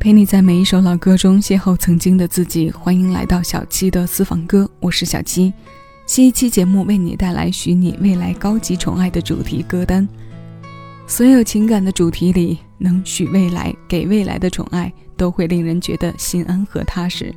陪你在每一首老歌中邂逅曾经的自己。欢迎来到小七的私房歌，我是小七。新一期节目为你带来许你未来高级宠爱的主题歌单。所有情感的主题里，能许未来给未来的宠爱，都会令人觉得心安和踏实。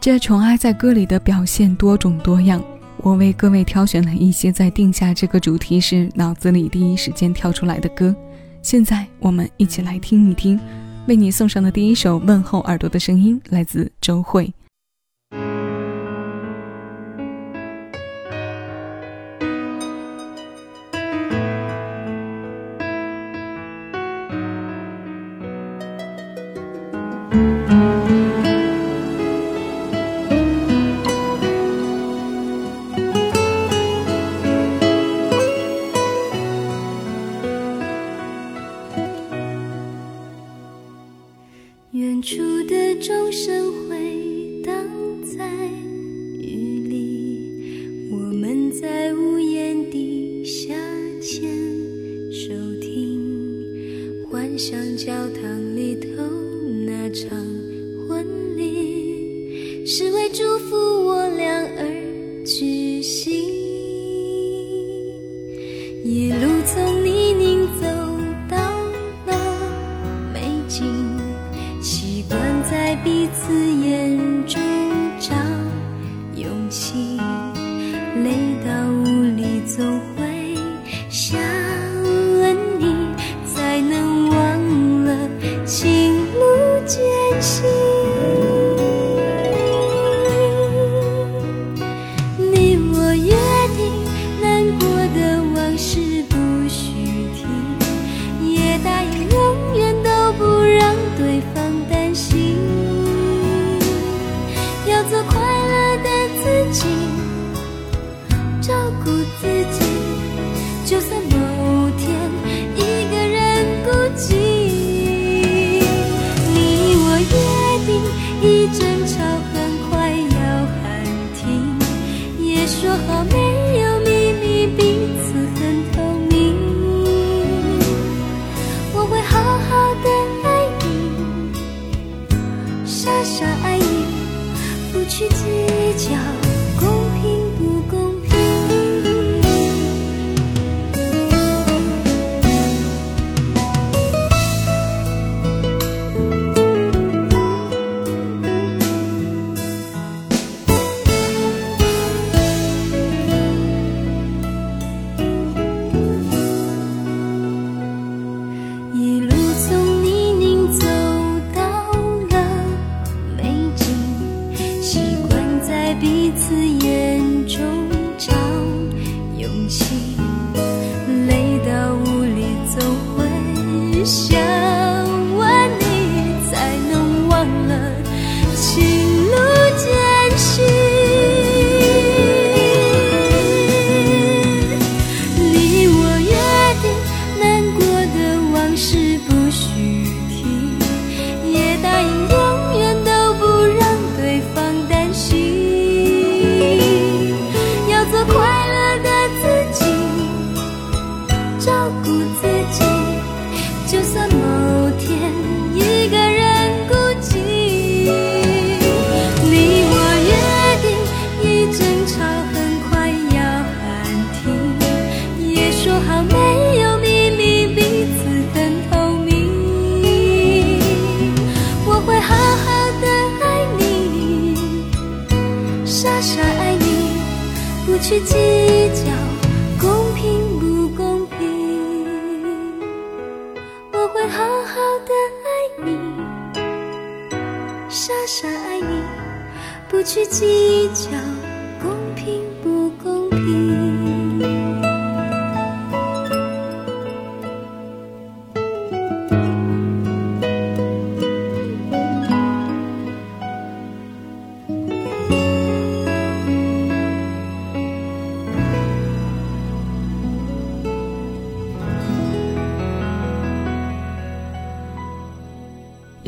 这宠爱在歌里的表现多种多样，我为各位挑选了一些在定下这个主题时脑子里第一时间跳出来的歌。现在我们一起来听一听。为你送上的第一首问候耳朵的声音，来自周慧。祝福较公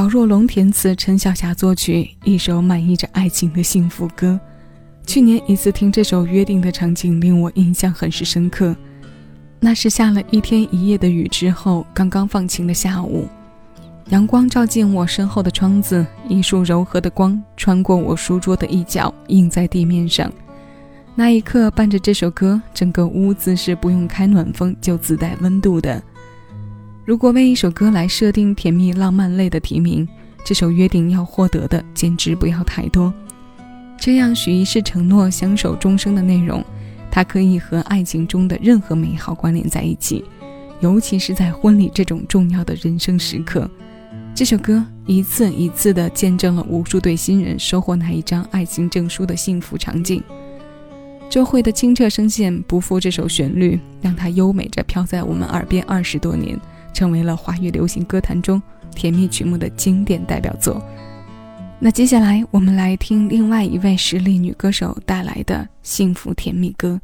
姚若龙填词，陈小霞作曲，一首满溢着爱情的幸福歌。去年一次听这首《约定》的场景令我印象很是深刻。那是下了一天一夜的雨之后，刚刚放晴的下午，阳光照进我身后的窗子，一束柔和的光穿过我书桌的一角，映在地面上。那一刻，伴着这首歌，整个屋子是不用开暖风就自带温度的。如果为一首歌来设定甜蜜浪漫类的提名，这首约定要获得的简直不要太多。这样许一世承诺相守终生的内容，它可以和爱情中的任何美好关联在一起，尤其是在婚礼这种重要的人生时刻。这首歌一次一次地见证了无数对新人收获那一张爱情证书的幸福场景。周慧的清澈声线不负这首旋律，让它优美着飘在我们耳边二十多年，成为了华语流行歌坛中甜蜜曲目的经典代表作。那接下来我们来听另外一位实力女歌手带来的幸福甜蜜歌。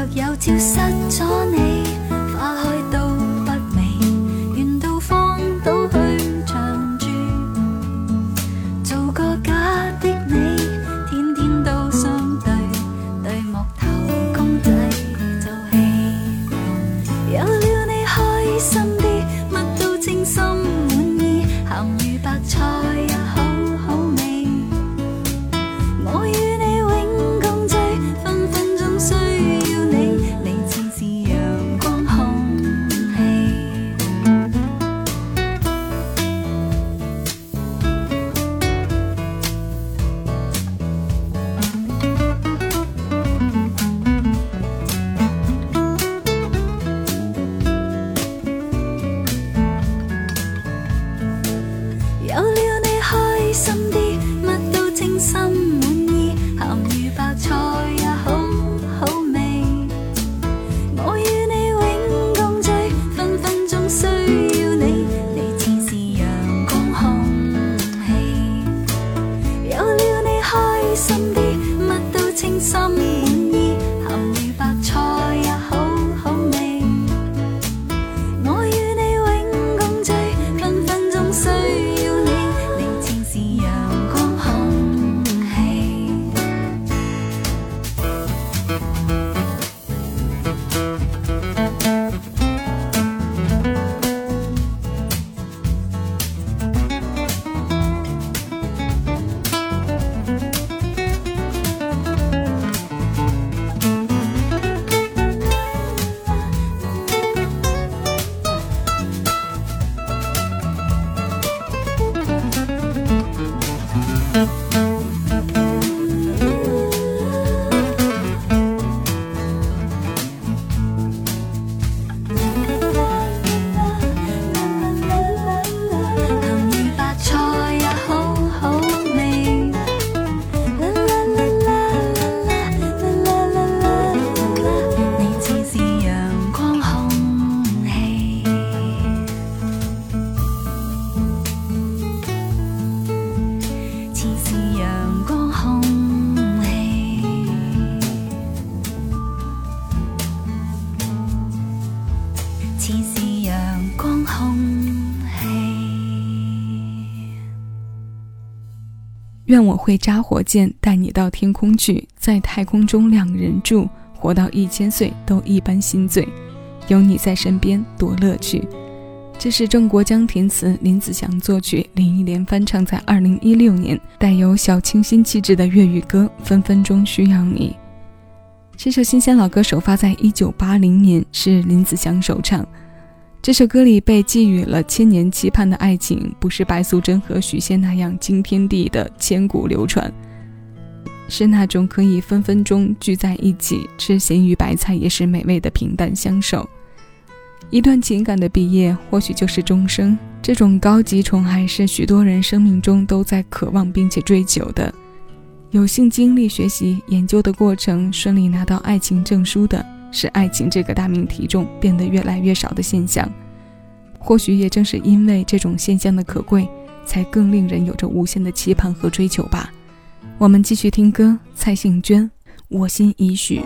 若有朝失咗你，花开愿我会扎火箭，带你到天空去，在太空中两人住，活到一千岁都一般心醉，有你在身边多乐趣。这是郑国江填词，林子祥作曲，林忆莲翻唱，在二零一六年带有小清新气质的粤语歌《分分钟需要你》。这首新鲜老歌首发在一九八零年，是林子祥首唱。这首歌里被寄予了千年期盼的爱情，不是白素贞和许仙那样惊天地的千古流传，是那种可以分分钟聚在一起吃咸鱼白菜也是美味的平淡相守。一段情感的毕业，或许就是终生。这种高级宠爱是许多人生命中都在渴望并且追求的。有幸经历学习研究的过程，顺利拿到爱情证书的。使爱情这个大命题中变得越来越少的现象，或许也正是因为这种现象的可贵，才更令人有着无限的期盼和追求吧。我们继续听歌，蔡幸娟，《我心已许》。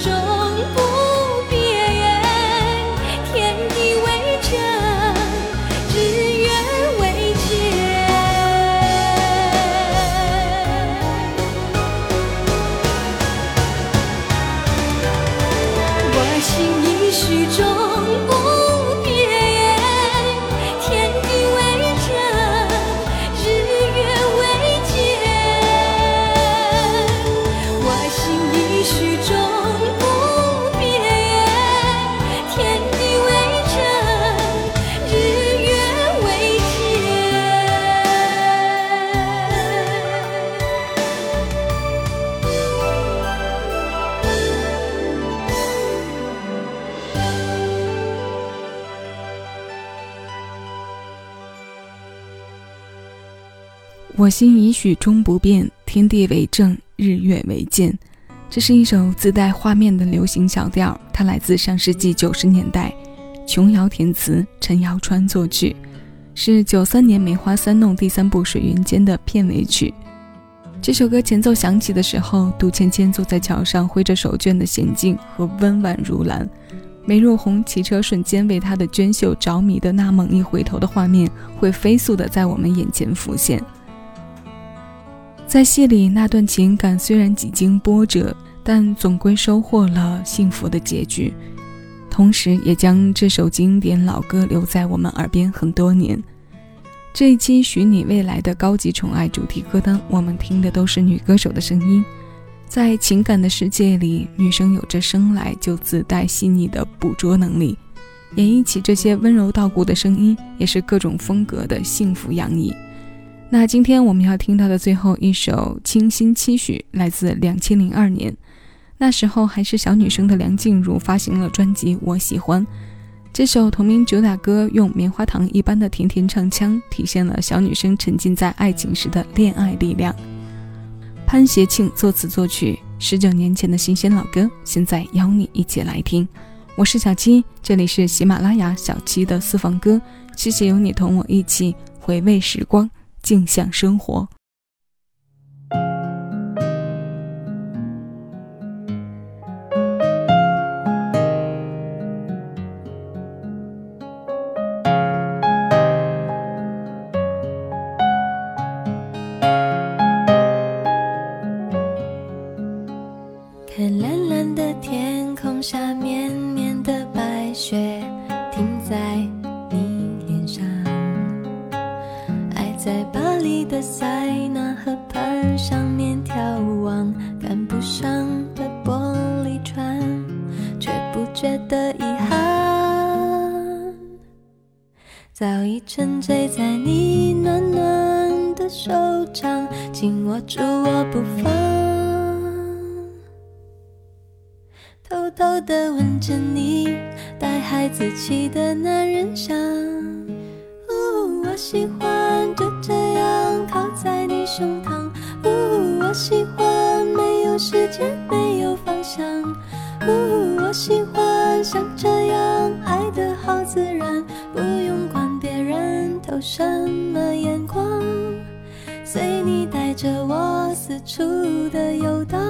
已心已许终不变，天地为证，日月为鉴。这是一首自带画面的流行小调，它来自上世纪九十年代，琼瑶填词，陈瑶川作曲，是九三年《梅花三弄》第三部《水云间》的片尾曲。这首歌前奏响起的时候，杜芊芊坐在桥上挥着手绢的娴静和温婉如兰，梅若红骑车瞬间为她的娟秀着迷的那猛一回头的画面，会飞速的在我们眼前浮现。在戏里，那段情感虽然几经波折，但总归收获了幸福的结局，同时也将这首经典老歌留在我们耳边很多年。这一期《许你未来的高级宠爱》主题歌单，我们听的都是女歌手的声音。在情感的世界里，女生有着生来就自带细腻的捕捉能力，演绎起这些温柔到骨的声音，也是各种风格的幸福洋溢。那今天我们要听到的最后一首《清新期许》，来自两千零二年，那时候还是小女生的梁静茹发行了专辑《我喜欢》。这首同名主打歌用棉花糖一般的甜甜唱腔，体现了小女生沉浸在爱情时的恋爱力量。潘协庆作词作曲，十九年前的新鲜老歌，现在邀你一起来听。我是小七，这里是喜马拉雅小七的私房歌，谢谢有你同我一起回味时光，静享生活。偷偷的吻着你带孩子气的男人香。呜我喜欢就这样靠在你胸膛，呜我喜欢没有时间没有方向，呜我喜欢像这样爱的好自然，不用管。别人投什么眼光？随你带着我四处的游荡。